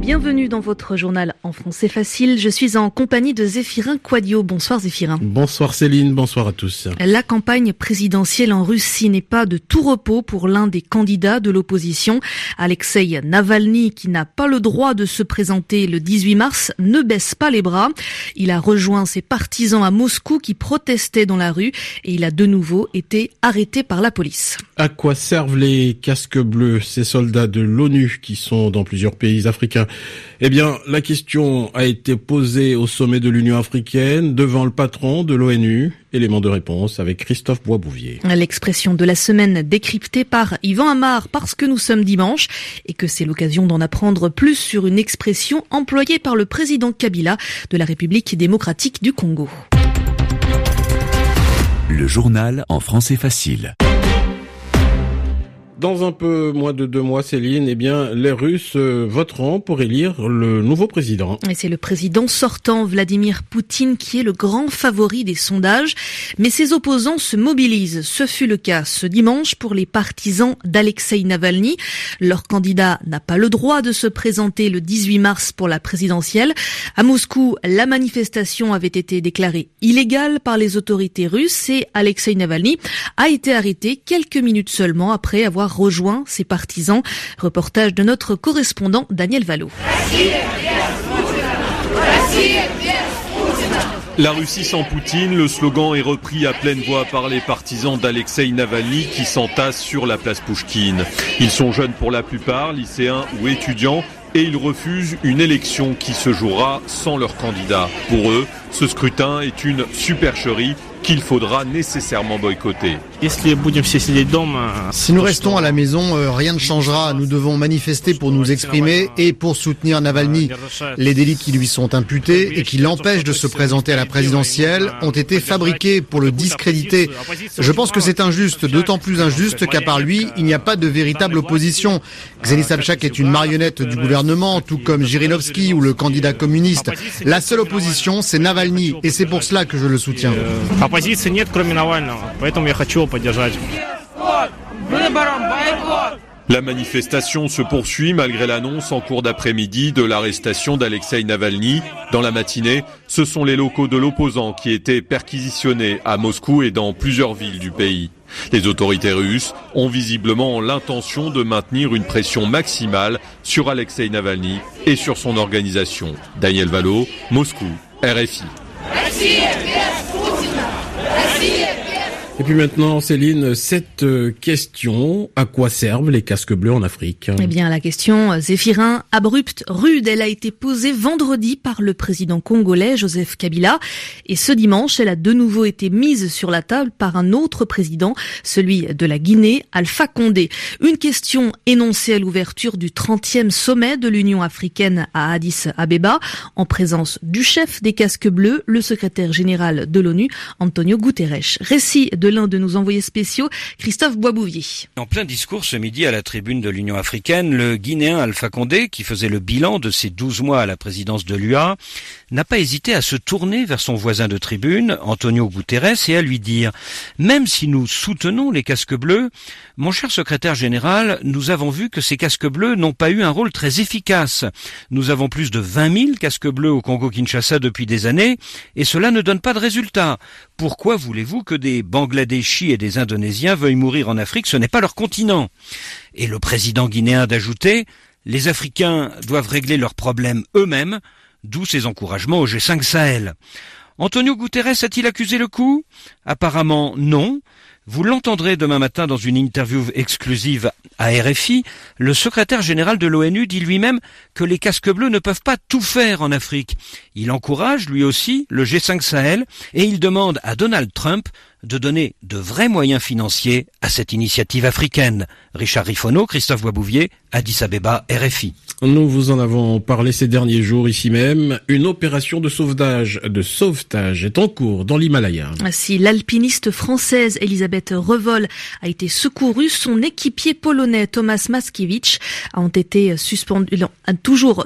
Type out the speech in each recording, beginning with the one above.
Bienvenue dans votre journal en français facile. Je suis en compagnie de Zéphirin Quadio. Bonsoir Zéphirin. Bonsoir Céline, bonsoir à tous. La campagne présidentielle en Russie n'est pas de tout repos pour l'un des candidats de l'opposition. Alexei Navalny, qui n'a pas le droit de se présenter le 18 mars, ne baisse pas les bras. Il a rejoint ses partisans à Moscou qui protestaient dans la rue et il a de nouveau été arrêté par la police. À quoi servent les casques bleus, ces soldats de l'ONU qui sont dans plusieurs pays africains? Eh bien, la question a été posée au sommet de l'Union africaine devant le patron de l'ONU. Élément de réponse avec Christophe Boisbouvier. L'expression de la semaine décryptée par Yvan Amar parce que nous sommes dimanche et que c'est l'occasion d'en apprendre plus sur une expression employée par le président Kabila de la République démocratique du Congo. Le journal en français facile. Dans un peu moins de deux mois, Céline, eh bien, les Russes euh, voteront pour élire le nouveau président. Et c'est le président sortant, Vladimir Poutine, qui est le grand favori des sondages. Mais ses opposants se mobilisent. Ce fut le cas ce dimanche pour les partisans d'Alexei Navalny. Leur candidat n'a pas le droit de se présenter le 18 mars pour la présidentielle. À Moscou, la manifestation avait été déclarée illégale par les autorités russes et Alexei Navalny a été arrêté quelques minutes seulement après avoir rejoint ses partisans. Reportage de notre correspondant Daniel Valo. La Russie sans Poutine, le slogan est repris à pleine voix par les partisans d'Alexei Navalny qui s'entassent sur la place Pouchkine. Ils sont jeunes pour la plupart, lycéens ou étudiants, et ils refusent une élection qui se jouera sans leur candidat. Pour eux, ce scrutin est une supercherie qu'il faudra nécessairement boycotter. Si nous restons à la maison, euh, rien ne changera. Nous devons manifester pour nous exprimer et pour soutenir Navalny. Les délits qui lui sont imputés et qui l'empêchent de se présenter à la présidentielle ont été fabriqués pour le discréditer. Je pense que c'est injuste, d'autant plus injuste qu'à part lui, il n'y a pas de véritable opposition. Xeni Sabchak est une marionnette du gouvernement, tout comme Jirinovski ou le candidat communiste. La seule opposition, c'est Navalny, et c'est pour cela que je le soutiens. La manifestation se poursuit malgré l'annonce en cours d'après-midi de l'arrestation d'Alexei Navalny. Dans la matinée, ce sont les locaux de l'opposant qui étaient perquisitionnés à Moscou et dans plusieurs villes du pays. Les autorités russes ont visiblement l'intention de maintenir une pression maximale sur Alexei Navalny et sur son organisation. Daniel Valo, Moscou, RFI. Assim. Et puis maintenant, Céline, cette euh, question, à quoi servent les casques bleus en Afrique? Eh bien, la question, euh, Zéphirin, abrupte, rude, elle a été posée vendredi par le président congolais Joseph Kabila. Et ce dimanche, elle a de nouveau été mise sur la table par un autre président, celui de la Guinée, Alpha Condé. Une question énoncée à l'ouverture du 30e sommet de l'Union africaine à Addis Abeba, en présence du chef des casques bleus, le secrétaire général de l'ONU, Antonio Guterres. Récit de l'un de nos envoyés spéciaux, Christophe Boisbouvier. En plein discours ce midi à la tribune de l'Union africaine, le Guinéen Alpha Condé, qui faisait le bilan de ses 12 mois à la présidence de l'UA, n'a pas hésité à se tourner vers son voisin de tribune, Antonio Guterres, et à lui dire « Même si nous soutenons les casques bleus, mon cher secrétaire général, nous avons vu que ces casques bleus n'ont pas eu un rôle très efficace. Nous avons plus de 20 000 casques bleus au Congo-Kinshasa depuis des années, et cela ne donne pas de résultat. Pourquoi voulez-vous que des Bangladeshis et des Indonésiens veuillent mourir en Afrique Ce n'est pas leur continent. » Et le président guinéen d'ajouter « Les Africains doivent régler leurs problèmes eux-mêmes, d'où ses encouragements au G5 Sahel. Antonio Guterres a-t-il accusé le coup? Apparemment non. Vous l'entendrez demain matin dans une interview exclusive à RFI. Le secrétaire général de l'ONU dit lui-même que les casques bleus ne peuvent pas tout faire en Afrique. Il encourage lui aussi le G5 Sahel et il demande à Donald Trump de donner de vrais moyens financiers à cette initiative africaine. Richard Rifono, Christophe Boisbouvier, Addis Abeba, RFI. Nous vous en avons parlé ces derniers jours ici même. Une opération de sauvetage, de sauvetage est en cours dans l'Himalaya. Si l'alpiniste française Elisabeth Revol a été secourue, son équipier polonais Thomas Maskiewicz a été suspendu, a toujours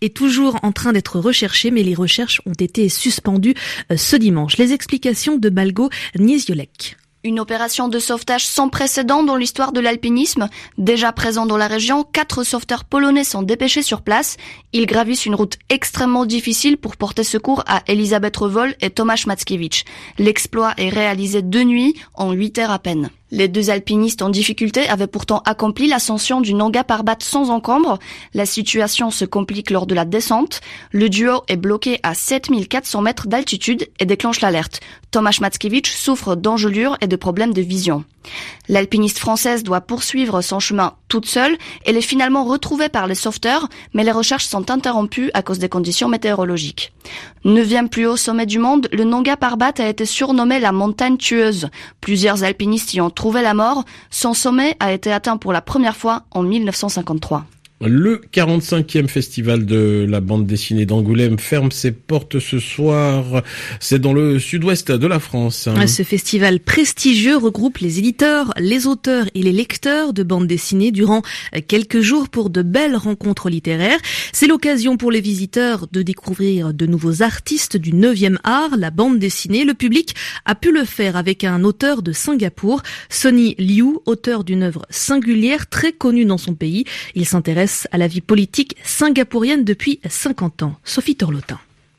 est toujours en train d'être recherché, mais les recherches ont été suspendues euh, ce dimanche. Les explications de Balgo Niesiolek. Une opération de sauvetage sans précédent dans l'histoire de l'alpinisme. Déjà présent dans la région, quatre sauveteurs polonais sont dépêchés sur place. Ils gravissent une route extrêmement difficile pour porter secours à Elisabeth Revol et Tomasz Mackiewicz. L'exploit est réalisé de nuit, en 8 heures à peine. Les deux alpinistes en difficulté avaient pourtant accompli l'ascension du Nanga Parbat sans encombre. La situation se complique lors de la descente. Le duo est bloqué à 7400 mètres d'altitude et déclenche l'alerte. Tomasz Mackiewicz souffre d'engelures et de problèmes de vision. L'alpiniste française doit poursuivre son chemin toute seule. Elle est finalement retrouvée par les sauveteurs, mais les recherches sont interrompues à cause des conditions météorologiques. Neuvième plus haut sommet du monde, le Nanga Parbat a été surnommé la montagne tueuse. Plusieurs alpinistes y ont trouvé la mort. Son sommet a été atteint pour la première fois en 1953. Le 45e festival de la bande dessinée d'Angoulême ferme ses portes ce soir. C'est dans le sud-ouest de la France. Ce festival prestigieux regroupe les éditeurs, les auteurs et les lecteurs de bande dessinée durant quelques jours pour de belles rencontres littéraires. C'est l'occasion pour les visiteurs de découvrir de nouveaux artistes du 9e art, la bande dessinée. Le public a pu le faire avec un auteur de Singapour, Sonny Liu, auteur d'une œuvre singulière très connue dans son pays. Il s'intéresse à la vie politique singapourienne depuis 50 ans. Sophie Torlotin.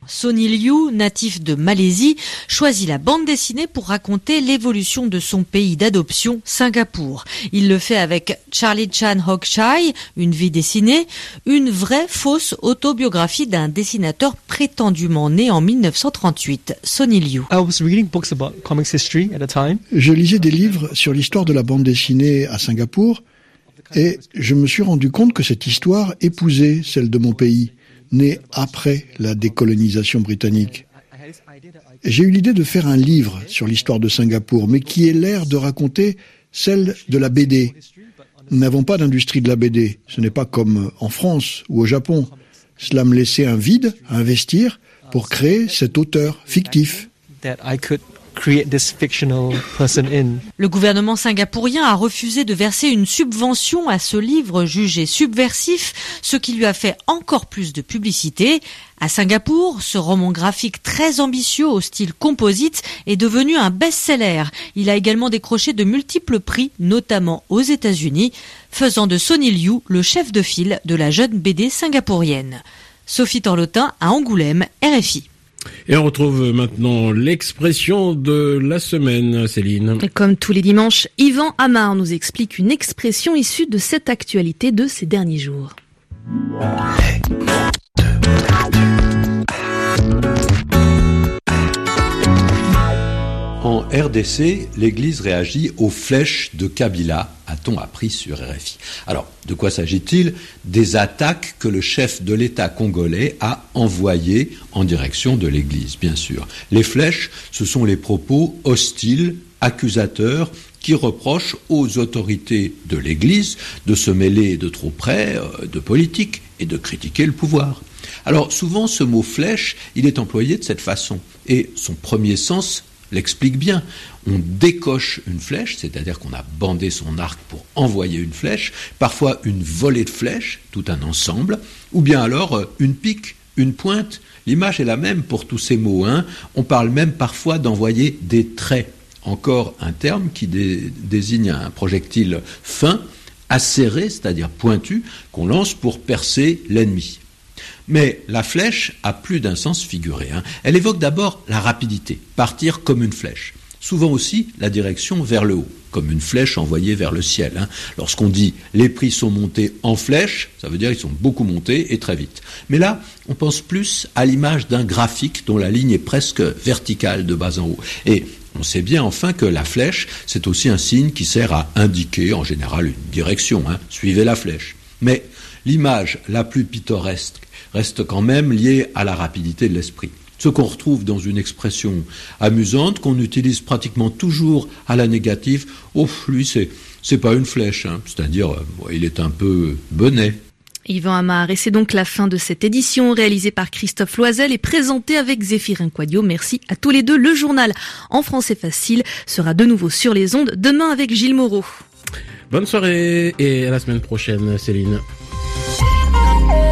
Sonny Liu, natif de Malaisie, choisit la bande dessinée pour raconter l'évolution de son pays d'adoption, Singapour. Il le fait avec Charlie Chan Hok Chai, une vie dessinée, une vraie fausse autobiographie d'un dessinateur prétendument né en 1938, Sonny Liu. Je lisais des livres sur l'histoire de la bande dessinée à Singapour et je me suis rendu compte que cette histoire épousait celle de mon pays, né après la décolonisation britannique. J'ai eu l'idée de faire un livre sur l'histoire de Singapour, mais qui ait l'air de raconter celle de la BD. Nous n'avons pas d'industrie de la BD. Ce n'est pas comme en France ou au Japon. Cela me laissait un vide à investir pour créer cet auteur fictif. Le gouvernement singapourien a refusé de verser une subvention à ce livre jugé subversif, ce qui lui a fait encore plus de publicité. À Singapour, ce roman graphique très ambitieux au style composite est devenu un best-seller. Il a également décroché de multiples prix, notamment aux États-Unis, faisant de Sonny Liu le chef de file de la jeune BD singapourienne. Sophie Torlotin à Angoulême, RFI. Et on retrouve maintenant l'expression de la semaine, Céline. comme tous les dimanches, Yvan Amar nous explique une expression issue de cette actualité de ces derniers jours. En RDC, l'Église réagit aux flèches de Kabila, a-t-on appris sur RFI. Alors, de quoi s'agit-il? Des attaques que le chef de l'État congolais a envoyées en direction de l'Église, bien sûr. Les flèches, ce sont les propos hostiles, accusateurs, qui reprochent aux autorités de l'Église de se mêler de trop près euh, de politique et de critiquer le pouvoir. Alors souvent ce mot flèche, il est employé de cette façon, et son premier sens l'explique bien. On décoche une flèche, c'est-à-dire qu'on a bandé son arc pour envoyer une flèche, parfois une volée de flèches, tout un ensemble, ou bien alors euh, une pique, une pointe. L'image est la même pour tous ces mots. Hein. On parle même parfois d'envoyer des traits, encore un terme qui désigne un projectile fin, acéré, c'est-à-dire pointu, qu'on lance pour percer l'ennemi. Mais la flèche a plus d'un sens figuré. Hein. Elle évoque d'abord la rapidité, partir comme une flèche. Souvent aussi la direction vers le haut, comme une flèche envoyée vers le ciel. Hein. Lorsqu'on dit les prix sont montés en flèche, ça veut dire qu'ils sont beaucoup montés et très vite. Mais là, on pense plus à l'image d'un graphique dont la ligne est presque verticale de bas en haut. Et on sait bien enfin que la flèche, c'est aussi un signe qui sert à indiquer en général une direction. Hein. Suivez la flèche. Mais l'image la plus pittoresque reste quand même lié à la rapidité de l'esprit. Ce qu'on retrouve dans une expression amusante qu'on utilise pratiquement toujours à la négative, oh, lui, c'est, c'est pas une flèche, hein. c'est-à-dire, euh, il est un peu bonnet. Yvan Amar, et c'est donc la fin de cette édition réalisée par Christophe Loisel et présentée avec Zéphirin Quadio. Merci à tous les deux. Le journal en français facile sera de nouveau sur les ondes demain avec Gilles Moreau. Bonne soirée et à la semaine prochaine, Céline.